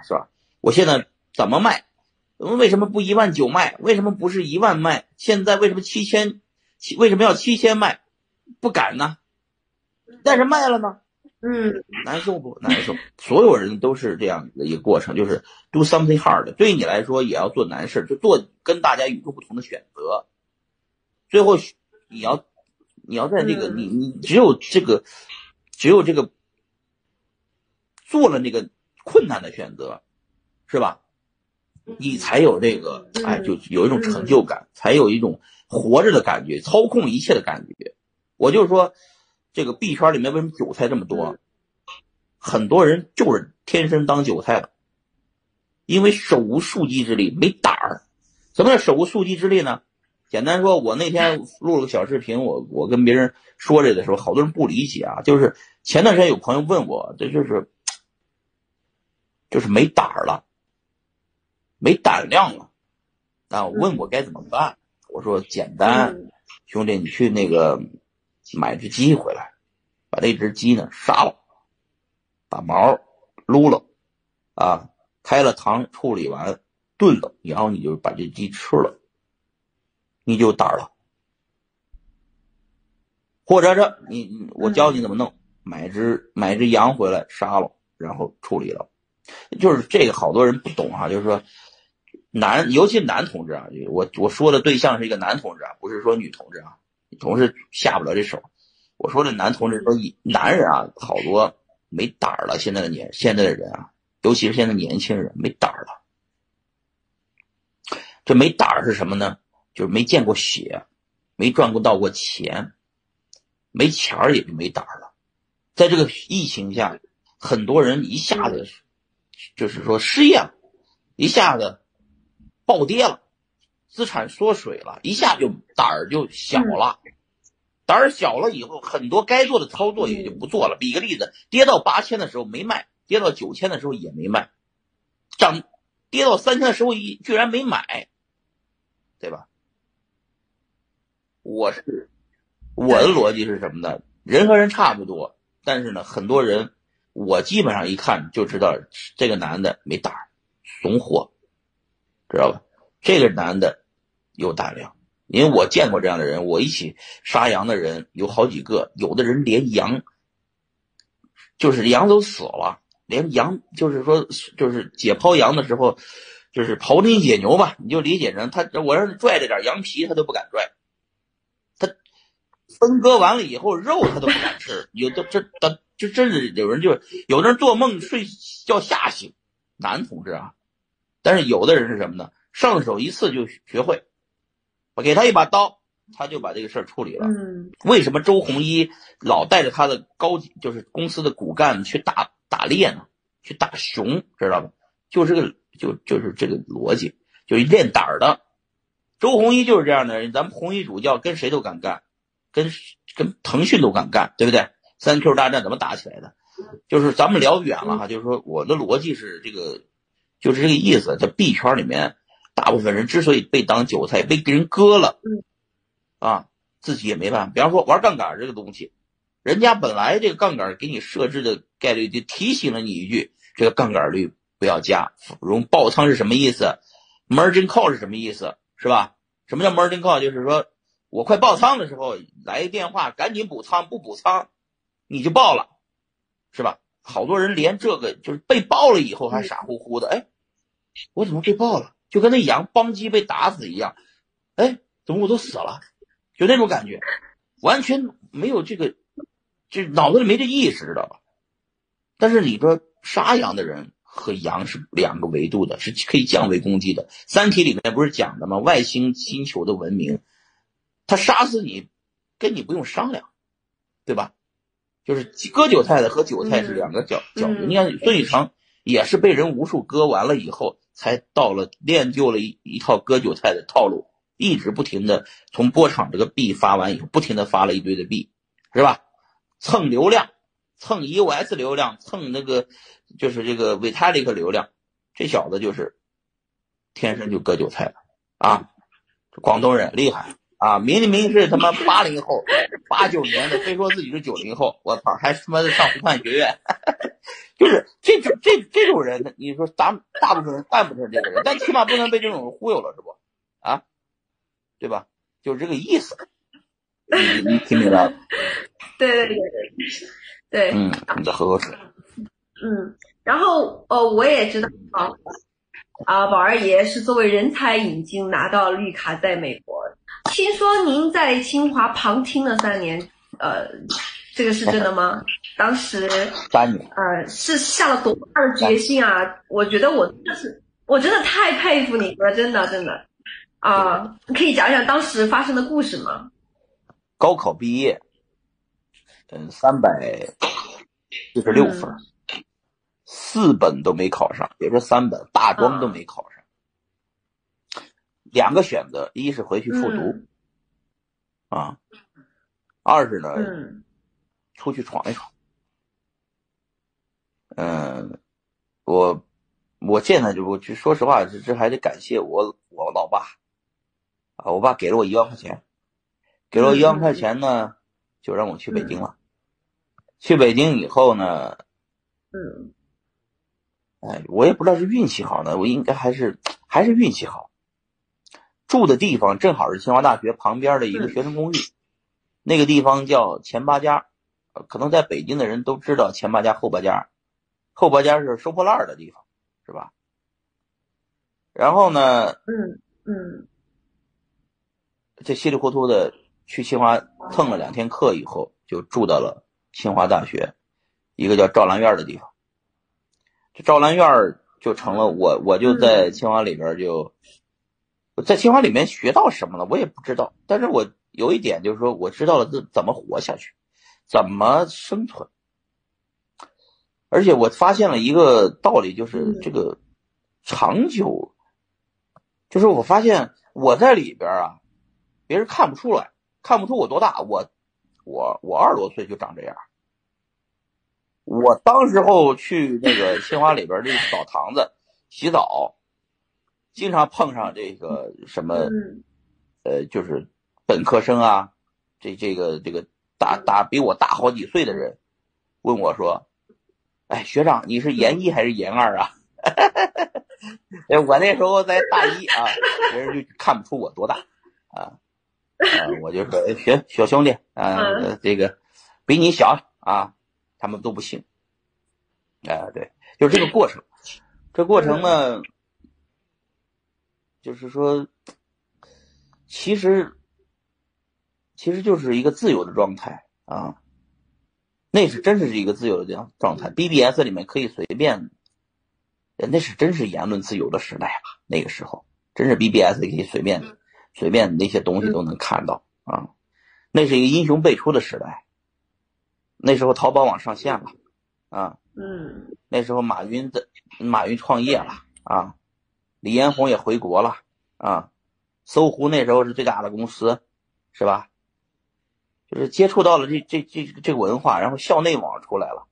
嘛，是吧？我现在怎么卖？为什么不一万九卖？为什么不是一万卖？现在为什么七千？七为什么要七千卖？不敢呢？但是卖了呢？嗯，难受不难受？所有人都是这样的一个过程，就是 do something hard。对你来说也要做难事，就做跟大家与众不同的选择。最后你要你要在这个你你只有这个只有这个做了那个困难的选择，是吧？你才有这个哎，就有一种成就感，才有一种活着的感觉，操控一切的感觉。我就说。这个币圈里面为什么韭菜这么多？很多人就是天生当韭菜的，因为手无缚鸡之力，没胆儿。什么叫手无缚鸡之力呢？简单说，我那天录了个小视频，我我跟别人说这个的时候，好多人不理解啊。就是前段时间有朋友问我，这就是就是没胆儿了，没胆量了啊？问我该怎么办？我说简单，兄弟，你去那个。买只鸡回来，把那只鸡呢杀了，把毛撸了，啊，开了膛处理完炖了，然后你就把这鸡吃了，你就胆了。或者是你我教你怎么弄，买只买只羊回来杀了，然后处理了，就是这个好多人不懂啊，就是说男，尤其男同志啊，我我说的对象是一个男同志啊，不是说女同志啊。同志下不了这手，我说这男同志说，男人啊，好多没胆儿了。现在的年，现在的人啊，尤其是现在年轻人没胆儿了。这没胆儿是什么呢？就是没见过血，没赚过到过钱，没钱儿也就没胆儿了。在这个疫情下，很多人一下子就是说失业了，一下子暴跌了。资产缩水了一下，就胆儿就小了，胆儿小了以后，很多该做的操作也就不做了。比个例子，跌到八千的时候没卖，跌到九千的时候也没卖，涨跌到三千的时候一居然没买，对吧？我是我的逻辑是什么呢？人和人差不多，但是呢，很多人我基本上一看就知道这个男的没胆儿，怂货，知道吧？这个男的。有胆量，因为我见过这样的人，我一起杀羊的人有好几个，有的人连羊，就是羊都死了，连羊就是说就是解剖羊的时候，就是庖丁解牛吧，你就理解成他，我让他拽着点羊皮，他都不敢拽，分割完了以后肉他都不敢吃，有的这的就真是有人就有的人做梦睡觉吓醒，男同志啊，但是有的人是什么呢？上手一次就学会。我给他一把刀，他就把这个事儿处理了。嗯，为什么周鸿祎老带着他的高级，就是公司的骨干去打打猎呢？去打熊，知道吧？就是个，就就是这个逻辑，就是练胆儿的。周鸿祎就是这样的人，咱们红衣主教跟谁都敢干，跟跟腾讯都敢干，对不对？三 Q 大战怎么打起来的？就是咱们聊远了哈，就是说我的逻辑是这个，就是这个意思，在币圈里面。大部分人之所以被当韭菜，被别人割了，啊，自己也没办法。比方说玩杠杆这个东西，人家本来这个杠杆给你设置的概率就提醒了你一句，这个杠杆率不要加。容爆仓是什么意思？Margin call 是什么意思？是吧？什么叫 Margin call？就是说我快爆仓的时候来一电话，赶紧补仓，不补仓你就爆了，是吧？好多人连这个就是被爆了以后还傻乎乎的，哎，我怎么被爆了？就跟那羊邦基被打死一样，哎，怎么我都死了？就那种感觉，完全没有这个，就脑子里没这意识，知道吧？但是你说杀羊的人和羊是两个维度的，是可以降维攻击的。三体里面不是讲的吗？外星星球的文明，他杀死你，跟你不用商量，对吧？就是割韭菜的和韭菜是两个角角度。你看孙宇成也是被人无数割完了以后。才到了练就了一一套割韭菜的套路，一直不停的从波场这个币发完以后，不停的发了一堆的币，是吧？蹭流量，蹭 EOS 流量，蹭那个就是这个 Vitalik 流量，这小子就是天生就割韭菜的啊！广东人厉害啊，明明是他妈八零后，八九年的，非说自己是九零后，我操，还他妈的上湖畔学院，就是这种这这种人，你说咱大部分人干不成这个人，但起码不能被这种人忽悠了，是不？啊，对吧？就是这个意思，你你听明白了？对对对对对，嗯，你再喝口水。嗯，然后呃，我也知道啊，啊，宝二爷是作为人才引进拿到绿卡在美国。听说您在清华旁听了三年，呃，这个是真的吗？当时 三年，呃，是下了多大的决心啊？我觉得我真的是，我真的太佩服你了，真的真的啊！可以讲讲当时发生的故事吗？高考毕业，嗯，三百四十六分。四本都没考上，别说三本，大专都没考上。两个选择，一是回去复读，啊，二是呢，出去闯一闯。嗯，我我现在就我就说实话，这这还得感谢我我老爸啊，我爸给了我一万块钱，给了我一万块钱呢，就让我去北京了。去北京以后呢，嗯。哎，我也不知道是运气好呢，我应该还是还是运气好。住的地方正好是清华大学旁边的一个学生公寓，那个地方叫前八家，可能在北京的人都知道前八家后八家，后八家是收破烂的地方，是吧？然后呢，嗯嗯，这稀里糊涂的去清华蹭了两天课以后，就住到了清华大学一个叫赵兰院的地方。这赵兰院就成了我，我就在清华里边就，在清华里面学到什么了，我也不知道。但是我有一点就是说，我知道了怎怎么活下去，怎么生存。而且我发现了一个道理，就是这个长久，就是我发现我在里边啊，别人看不出来，看不出我多大，我我我二十多岁就长这样。我当时候去那个清华里边的澡堂子洗澡，经常碰上这个什么，呃，就是本科生啊，这这个这个大大比我大好几岁的人，问我说：“哎，学长，你是研一还是研二啊？” 哎，我那时候在大一啊，别人就看不出我多大啊，啊，我就说：“学小兄弟啊，这个比你小啊。”他们都不信，哎，对，就是这个过程。这过程呢，就是说，其实，其实就是一个自由的状态啊。那是真是一个自由的状状态。BBS 里面可以随便，那是真是言论自由的时代吧？那个时候，真是 BBS 可以随便随便那些东西都能看到啊。那是一个英雄辈出的时代。那时候淘宝网上线了，啊，嗯，那时候马云的马云创业了，啊，李彦宏也回国了，啊，搜狐那时候是最大的公司，是吧？就是接触到了这这这这个文化，然后校内网出来了，